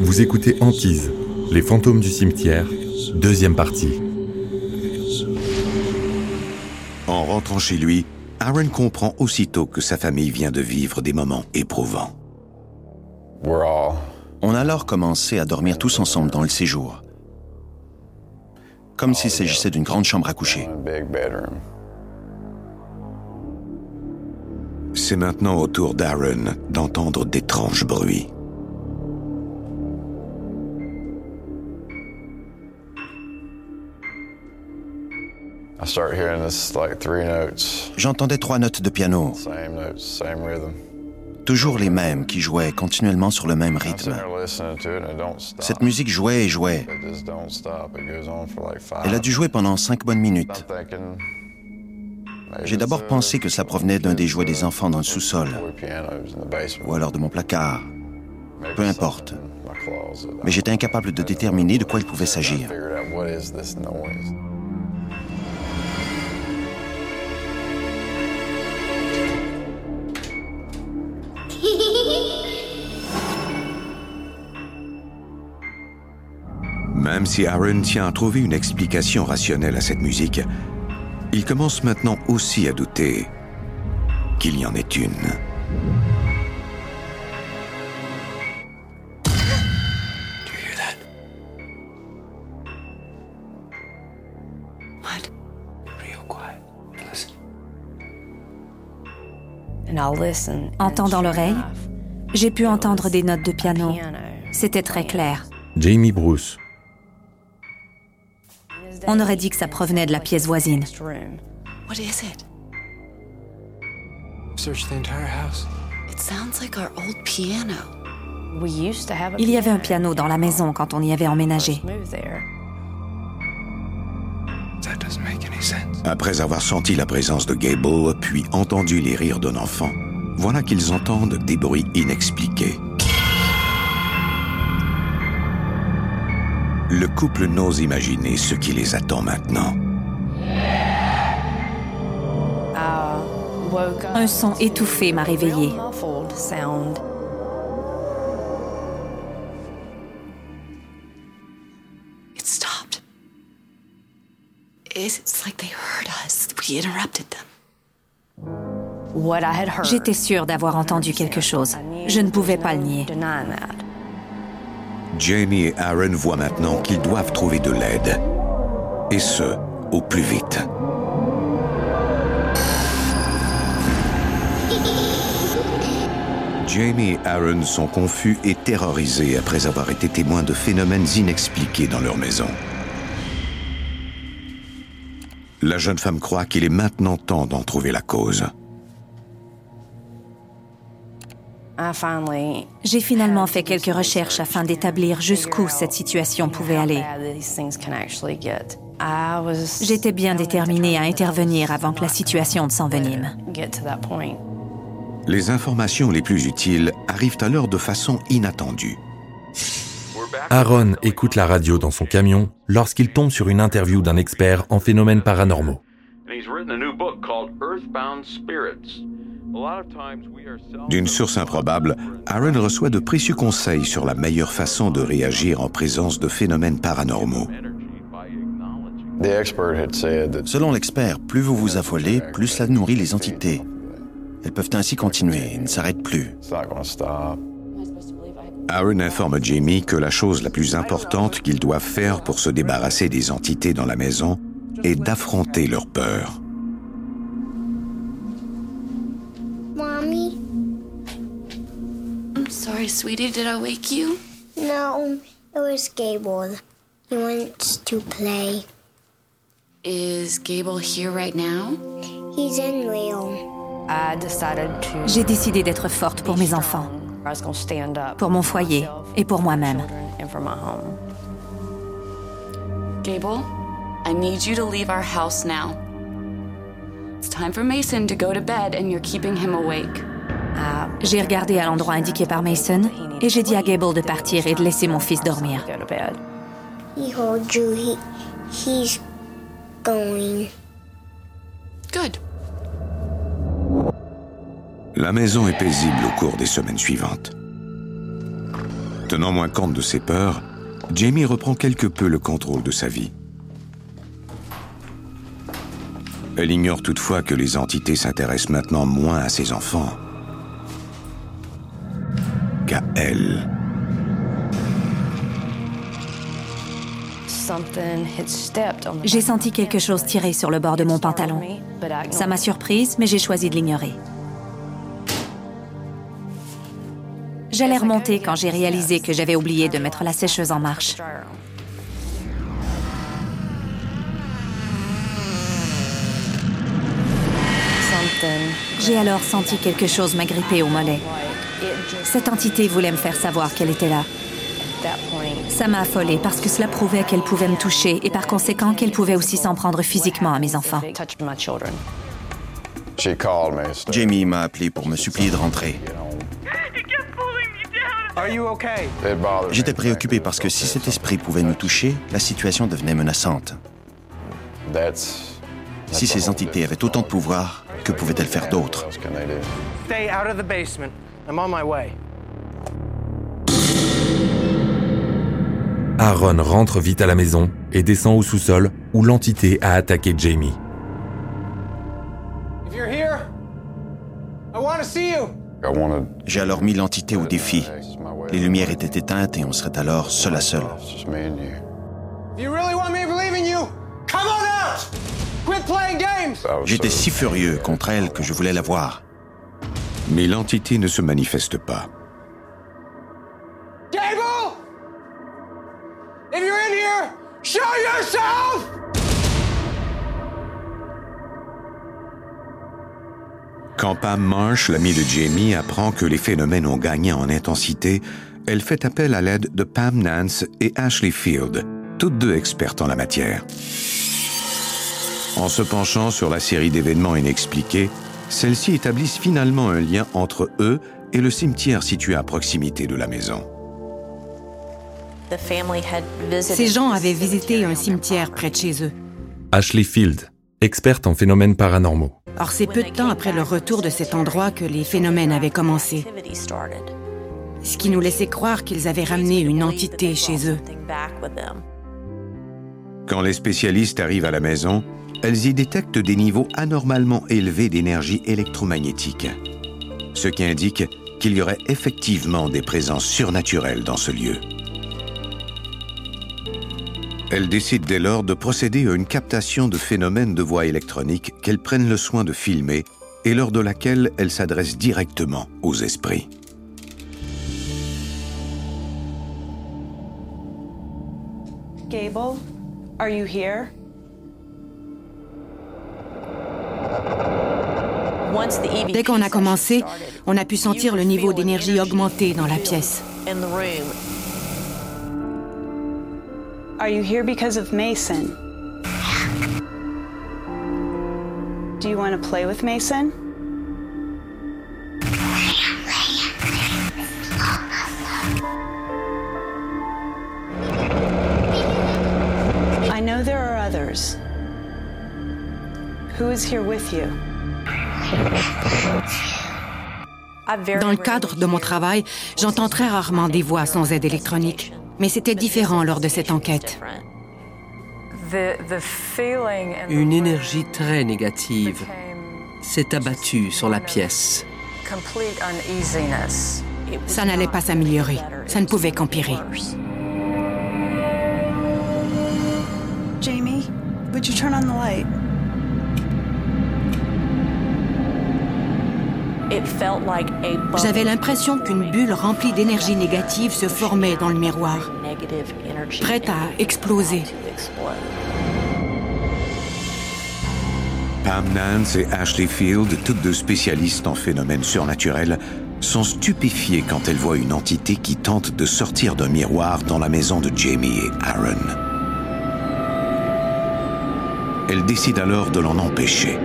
Vous écoutez Antise, les fantômes du cimetière, deuxième partie. En rentrant chez lui, Aaron comprend aussitôt que sa famille vient de vivre des moments éprouvants. On a alors commencé à dormir tous ensemble dans le séjour. Comme s'il s'agissait d'une grande chambre à coucher. C'est maintenant au tour d'Aaron d'entendre d'étranges bruits. J'entendais trois notes de piano, toujours les mêmes, qui jouaient continuellement sur le même rythme. Cette musique jouait et jouait. Elle a dû jouer pendant cinq bonnes minutes. J'ai d'abord pensé que ça provenait d'un des jouets des enfants dans le sous-sol, ou alors de mon placard. Peu importe. Mais j'étais incapable de déterminer de quoi il pouvait s'agir. Même si Aaron tient à trouver une explication rationnelle à cette musique, il commence maintenant aussi à douter qu'il y en ait une. En tendant l'oreille, j'ai pu entendre des notes de piano. C'était très clair. Jamie Bruce. On aurait dit que ça provenait de la pièce voisine. Il y avait un piano dans la maison quand on y avait emménagé. Après avoir senti la présence de Gable, puis entendu les rires d'un enfant, voilà qu'ils entendent des bruits inexpliqués. Le couple n'ose imaginer ce qui les attend maintenant. Un son étouffé m'a réveillée. J'étais sûre d'avoir entendu quelque chose. Je ne pouvais pas le nier. Jamie et Aaron voient maintenant qu'ils doivent trouver de l'aide. Et ce, au plus vite. Jamie et Aaron sont confus et terrorisés après avoir été témoins de phénomènes inexpliqués dans leur maison. La jeune femme croit qu'il est maintenant temps d'en trouver la cause. J'ai finalement fait quelques recherches afin d'établir jusqu'où cette situation pouvait aller. J'étais bien déterminée à intervenir avant que la situation ne s'envenime. Les informations les plus utiles arrivent alors de façon inattendue. Aaron écoute la radio dans son camion lorsqu'il tombe sur une interview d'un expert en phénomènes paranormaux. D'une source improbable, Aaron reçoit de précieux conseils sur la meilleure façon de réagir en présence de phénomènes paranormaux. Selon l'expert, plus vous vous affolez, plus cela nourrit les entités. Elles peuvent ainsi continuer et ne s'arrêtent plus. Aaron informe Jamie que la chose la plus importante qu'ils doivent faire pour se débarrasser des entités dans la maison est d'affronter leur peur. Sorry, sweetie. Did I wake you? No, it was Gable. He wants to play. Is Gable here right now? He's in Rio. J'ai décidé d'être forte pour mes enfants, pour mon foyer et pour moi-même. Gable, I need you to leave our house now. It's time for Mason to go to bed and you're keeping him awake. J'ai regardé à l'endroit indiqué par Mason et j'ai dit à Gable de partir et de laisser mon fils dormir. La maison est paisible au cours des semaines suivantes. Tenant moins compte de ses peurs, Jamie reprend quelque peu le contrôle de sa vie. Elle ignore toutefois que les entités s'intéressent maintenant moins à ses enfants elle. J'ai senti quelque chose tirer sur le bord de mon pantalon. Ça m'a surprise, mais j'ai choisi de l'ignorer. J'allais remonter quand j'ai réalisé que j'avais oublié de mettre la sécheuse en marche. J'ai alors senti quelque chose m'agripper au mollet. Cette entité voulait me faire savoir qu'elle était là. Ça m'a affolée parce que cela prouvait qu'elle pouvait me toucher et par conséquent qu'elle pouvait aussi s'en prendre physiquement à mes enfants. Jamie m'a appelé pour me supplier de rentrer. J'étais préoccupé parce que si cet esprit pouvait nous toucher, la situation devenait menaçante. Si ces entités avaient autant de pouvoir, que pouvaient-elles faire d'autre Aaron rentre vite à la maison et descend au sous-sol où l'entité a attaqué Jamie. J'ai alors mis l'entité au défi. Les lumières étaient éteintes et on serait alors seul à seul. J'étais si furieux contre elle que je voulais la voir. Mais l'entité ne se manifeste pas. Quand Pam Marsh, l'amie de Jamie, apprend que les phénomènes ont gagné en intensité, elle fait appel à l'aide de Pam Nance et Ashley Field, toutes deux expertes en la matière. En se penchant sur la série d'événements inexpliqués, celles-ci établissent finalement un lien entre eux et le cimetière situé à proximité de la maison. Ces gens avaient visité un cimetière près de chez eux. Ashley Field, experte en phénomènes paranormaux. Or, c'est peu de temps après le retour de cet endroit que les phénomènes avaient commencé. Ce qui nous laissait croire qu'ils avaient ramené une entité chez eux. Quand les spécialistes arrivent à la maison, elles y détectent des niveaux anormalement élevés d'énergie électromagnétique, ce qui indique qu'il y aurait effectivement des présences surnaturelles dans ce lieu. Elles décident dès lors de procéder à une captation de phénomènes de voix électroniques qu'elles prennent le soin de filmer et lors de laquelle elles s'adressent directement aux esprits. Gable, are you here? Dès qu'on a commencé, on a pu sentir le niveau d'énergie augmenter dans la pièce. Are you here because of Mason? Do you want to play with Mason? I know there are others. Who is here with you? Dans le cadre de mon travail, j'entends très rarement des voix sans aide électronique. Mais c'était différent lors de cette enquête. Une énergie très négative s'est abattue sur la pièce. Ça n'allait pas s'améliorer. Ça ne pouvait qu'empirer. Jamie, would you turn on the light? J'avais l'impression qu'une bulle remplie d'énergie négative se formait dans le miroir, prête à exploser. Pam Nance et Ashley Field, toutes deux spécialistes en phénomènes surnaturels, sont stupéfiées quand elles voient une entité qui tente de sortir d'un miroir dans la maison de Jamie et Aaron. Elles décident alors de l'en empêcher.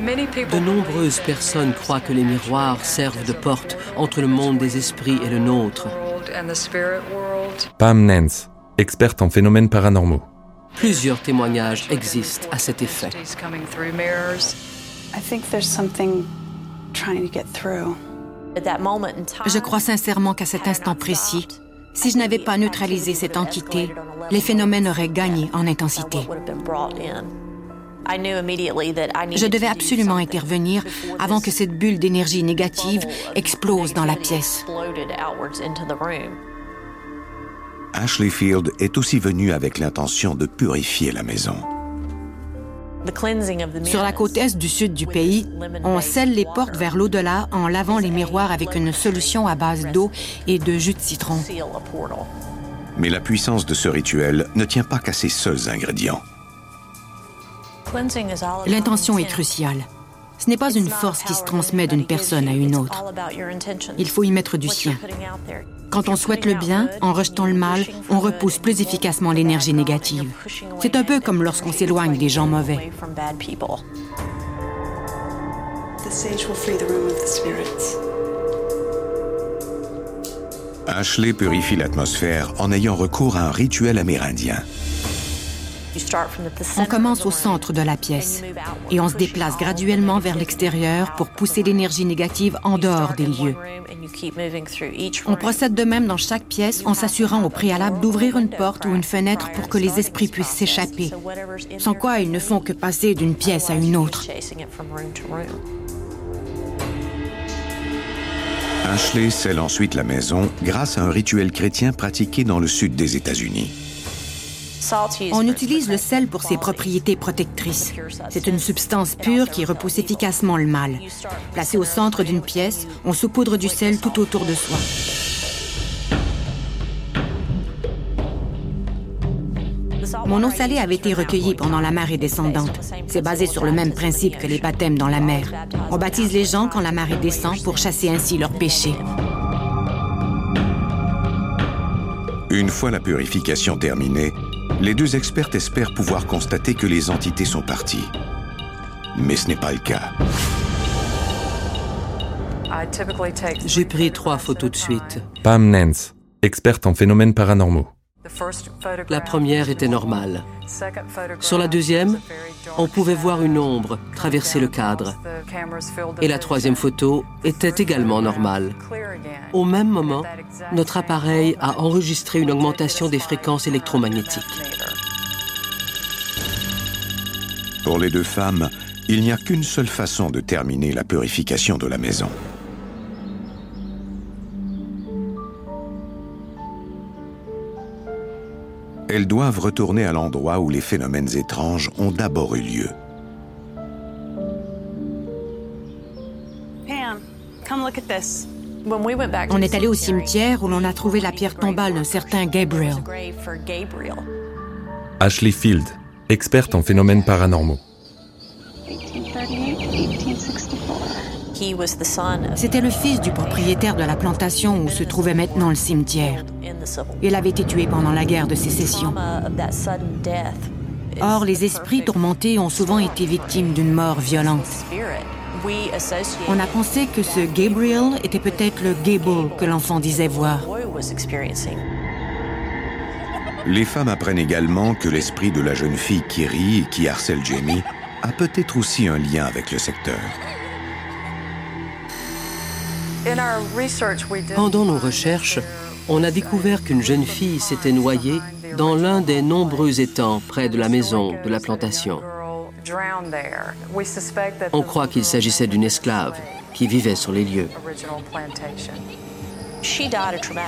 De nombreuses personnes croient que les miroirs servent de porte entre le monde des esprits et le nôtre. Pam Nance, experte en phénomènes paranormaux. Plusieurs témoignages existent à cet effet. Je crois sincèrement qu'à cet instant précis, si je n'avais pas neutralisé cette entité, les phénomènes auraient gagné en intensité. Je devais absolument intervenir avant que cette bulle d'énergie négative explose dans la pièce. Ashley Field est aussi venu avec l'intention de purifier la maison. Sur la côte est du sud du pays, on scelle les portes vers l'au-delà en lavant les miroirs avec une solution à base d'eau et de jus de citron. Mais la puissance de ce rituel ne tient pas qu'à ses seuls ingrédients. L'intention est cruciale. Ce n'est pas une force qui se transmet d'une personne à une autre. Il faut y mettre du sien. Quand on souhaite le bien, en rejetant le mal, on repousse plus efficacement l'énergie négative. C'est un peu comme lorsqu'on s'éloigne des gens mauvais. Ashley purifie l'atmosphère en ayant recours à un rituel amérindien. On commence au centre de la pièce et on se déplace graduellement vers l'extérieur pour pousser l'énergie négative en dehors des lieux. On procède de même dans chaque pièce en s'assurant au préalable d'ouvrir une porte ou une fenêtre pour que les esprits puissent s'échapper, sans quoi ils ne font que passer d'une pièce à une autre. Ashley scelle ensuite la maison grâce à un rituel chrétien pratiqué dans le sud des États-Unis. On utilise le sel pour ses propriétés protectrices. C'est une substance pure qui repousse efficacement le mal. Placé au centre d'une pièce, on saupoudre du sel tout autour de soi. Mon eau salée avait été recueillie pendant la marée descendante. C'est basé sur le même principe que les baptêmes dans la mer. On baptise les gens quand la marée descend pour chasser ainsi leurs péchés. Une fois la purification terminée, les deux experts espèrent pouvoir constater que les entités sont parties. Mais ce n'est pas le cas. J'ai pris trois photos de suite. Pam Nance, experte en phénomènes paranormaux. La première était normale. Sur la deuxième, on pouvait voir une ombre traverser le cadre. Et la troisième photo était également normale. Au même moment, notre appareil a enregistré une augmentation des fréquences électromagnétiques. Pour les deux femmes, il n'y a qu'une seule façon de terminer la purification de la maison. Elles doivent retourner à l'endroit où les phénomènes étranges ont d'abord eu lieu. On est allé au cimetière où l'on a trouvé la pierre tombale d'un certain Gabriel. Ashley Field, experte en phénomènes paranormaux. C'était le fils du propriétaire de la plantation où se trouvait maintenant le cimetière. Il avait été tué pendant la guerre de sécession. Or, les esprits tourmentés ont souvent été victimes d'une mort violente. On a pensé que ce Gabriel était peut-être le Gable que l'enfant disait voir. Les femmes apprennent également que l'esprit de la jeune fille qui rit et qui harcèle Jamie a peut-être aussi un lien avec le secteur. Pendant nos recherches, on a découvert qu'une jeune fille s'était noyée dans l'un des nombreux étangs près de la maison de la plantation. On croit qu'il s'agissait d'une esclave qui vivait sur les lieux.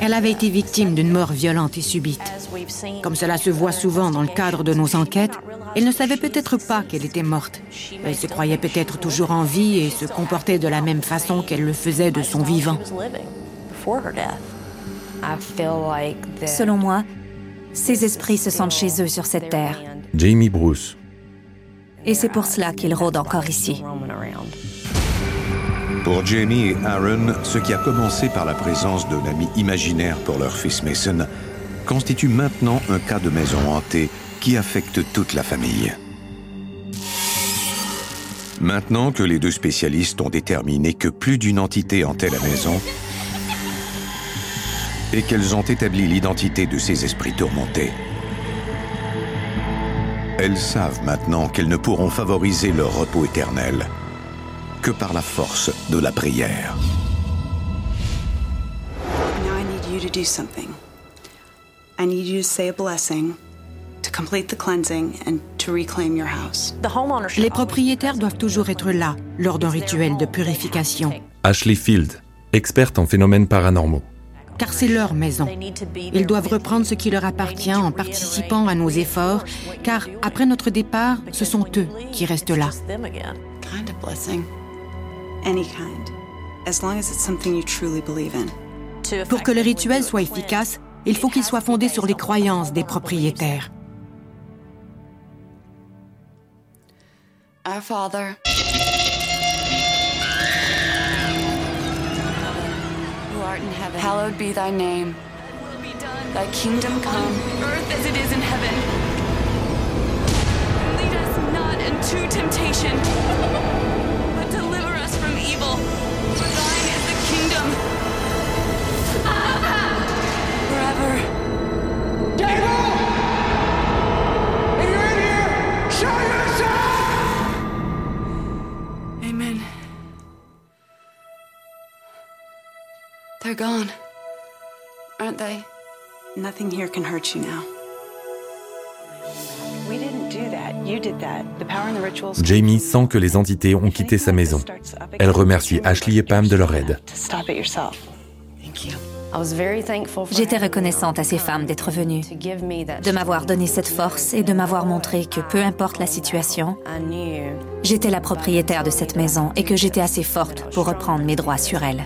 Elle avait été victime d'une mort violente et subite. Comme cela se voit souvent dans le cadre de nos enquêtes, elle ne savait peut-être pas qu'elle était morte. Elle se croyait peut-être toujours en vie et se comportait de la même façon qu'elle le faisait de son vivant. Selon moi, ces esprits se sentent chez eux sur cette terre. Jamie Bruce. Et c'est pour cela qu'ils rôdent encore ici. Pour Jamie et Aaron, ce qui a commencé par la présence d'un ami imaginaire pour leur fils Mason constitue maintenant un cas de maison hantée qui affecte toute la famille. Maintenant que les deux spécialistes ont déterminé que plus d'une entité hantait la maison et qu'elles ont établi l'identité de ces esprits tourmentés, elles savent maintenant qu'elles ne pourront favoriser leur repos éternel que par la force de la prière. Les propriétaires doivent toujours être là lors d'un rituel de purification. Ashley Field, experte en phénomènes paranormaux. Car c'est leur maison. Ils doivent reprendre ce qui leur appartient en participant à nos efforts, car après notre départ, ce sont eux qui restent là. Kind of blessing. Any kind. As long as it's something you truly believe in. Pour que le rituel soit efficace, il faut qu'il soit fondé sur les croyances des propriétaires. Our Father, who art in heaven, hallowed be thy name. Thy kingdom come, earth as it is in heaven. Lead us not into temptation, but deliver us from evil. For thine is the kingdom. Forever. Amen. They're gone, aren't they? Nothing here can hurt you now. We didn't do that. You did that. The power and the rituals. Jamie sent que les entités ont quitté sa maison. Elle remercie Ashley et Pam de leur aide. To stop it yourself. J'étais reconnaissante à ces femmes d'être venues, de m'avoir donné cette force et de m'avoir montré que peu importe la situation, j'étais la propriétaire de cette maison et que j'étais assez forte pour reprendre mes droits sur elle.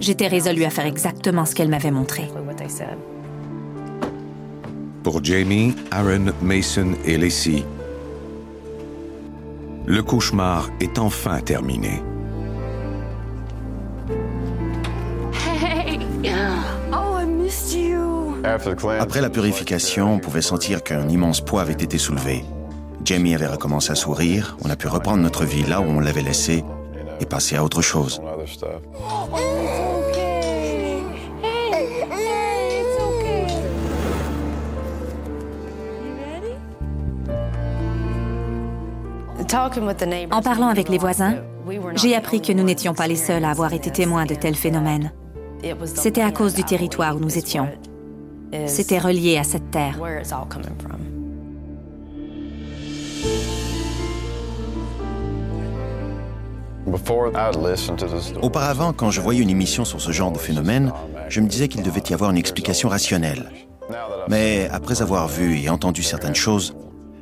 J'étais résolue à faire exactement ce qu'elle m'avait montré. Pour Jamie, Aaron, Mason et Lacey, le cauchemar est enfin terminé. Hey! Oh. Après la purification, on pouvait sentir qu'un immense poids avait été soulevé. Jamie avait recommencé à sourire, on a pu reprendre notre vie là où on l'avait laissée et passer à autre chose. En parlant avec les voisins, j'ai appris que nous n'étions pas les seuls à avoir été témoins de tels phénomènes. C'était à cause du territoire où nous étions. C'était relié à cette terre. Auparavant, quand je voyais une émission sur ce genre de phénomène, je me disais qu'il devait y avoir une explication rationnelle. Mais après avoir vu et entendu certaines choses,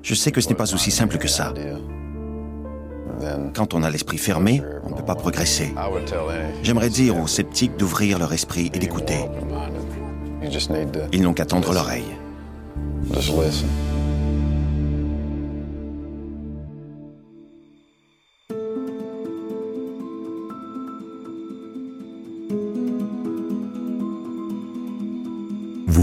je sais que ce n'est pas aussi simple que ça. Quand on a l'esprit fermé, on ne peut pas progresser. J'aimerais dire aux sceptiques d'ouvrir leur esprit et d'écouter. Ils n'ont qu'à tendre l'oreille.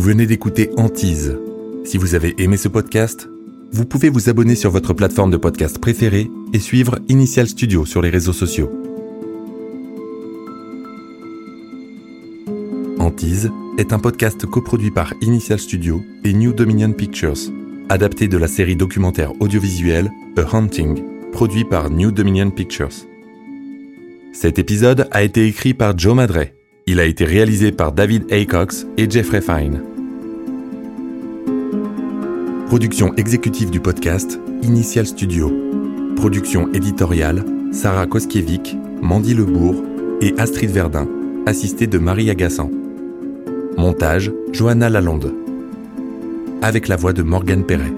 Venez d'écouter Antise. Si vous avez aimé ce podcast, vous pouvez vous abonner sur votre plateforme de podcast préférée et suivre Initial Studio sur les réseaux sociaux. Antise est un podcast coproduit par Initial Studio et New Dominion Pictures, adapté de la série documentaire audiovisuelle A Hunting, produit par New Dominion Pictures. Cet épisode a été écrit par Joe Madre. Il a été réalisé par David Aycox et Jeffrey Fine. Production exécutive du podcast, Initial Studio. Production éditoriale, Sarah Koskiewicz, Mandy Lebourg et Astrid Verdun, assistée de Marie Agassan. Montage, Johanna Lalonde. Avec la voix de Morgane Perret.